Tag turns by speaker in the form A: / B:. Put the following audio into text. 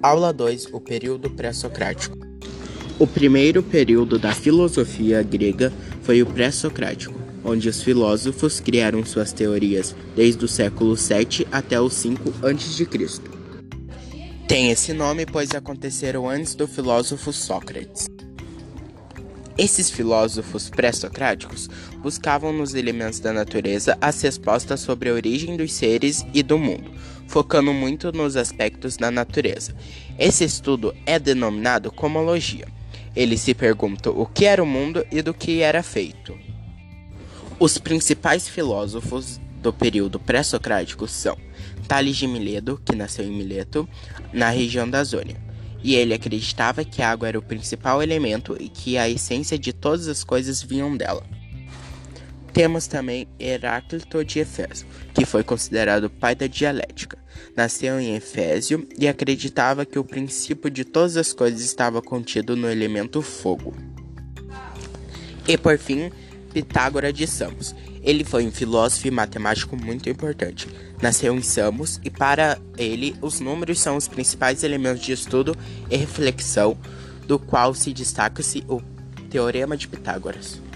A: Aula 2 O período pré-socrático.
B: O primeiro período da filosofia grega foi o pré-socrático, onde os filósofos criaram suas teorias desde o século 7 até o 5 a.C.
A: Tem esse nome pois aconteceram antes do filósofo Sócrates. Esses filósofos pré-socráticos buscavam nos elementos da natureza as respostas sobre a origem dos seres e do mundo, focando muito nos aspectos da natureza. Esse estudo é denominado cosmologia. Ele se pergunta o que era o mundo e do que era feito. Os principais filósofos do período pré-socrático são Tales de Mileto, que nasceu em Mileto, na região da Zônia e ele acreditava que a água era o principal elemento e que a essência de todas as coisas vinham dela. Temos também Heráclito de Efésio, que foi considerado o pai da dialética. Nasceu em Efésio e acreditava que o princípio de todas as coisas estava contido no elemento fogo. E por fim, Pitágoras de Samos. Ele foi um filósofo e matemático muito importante. Nasceu em Samos e para ele os números são os principais elementos de estudo e reflexão, do qual se destaca-se o Teorema de Pitágoras.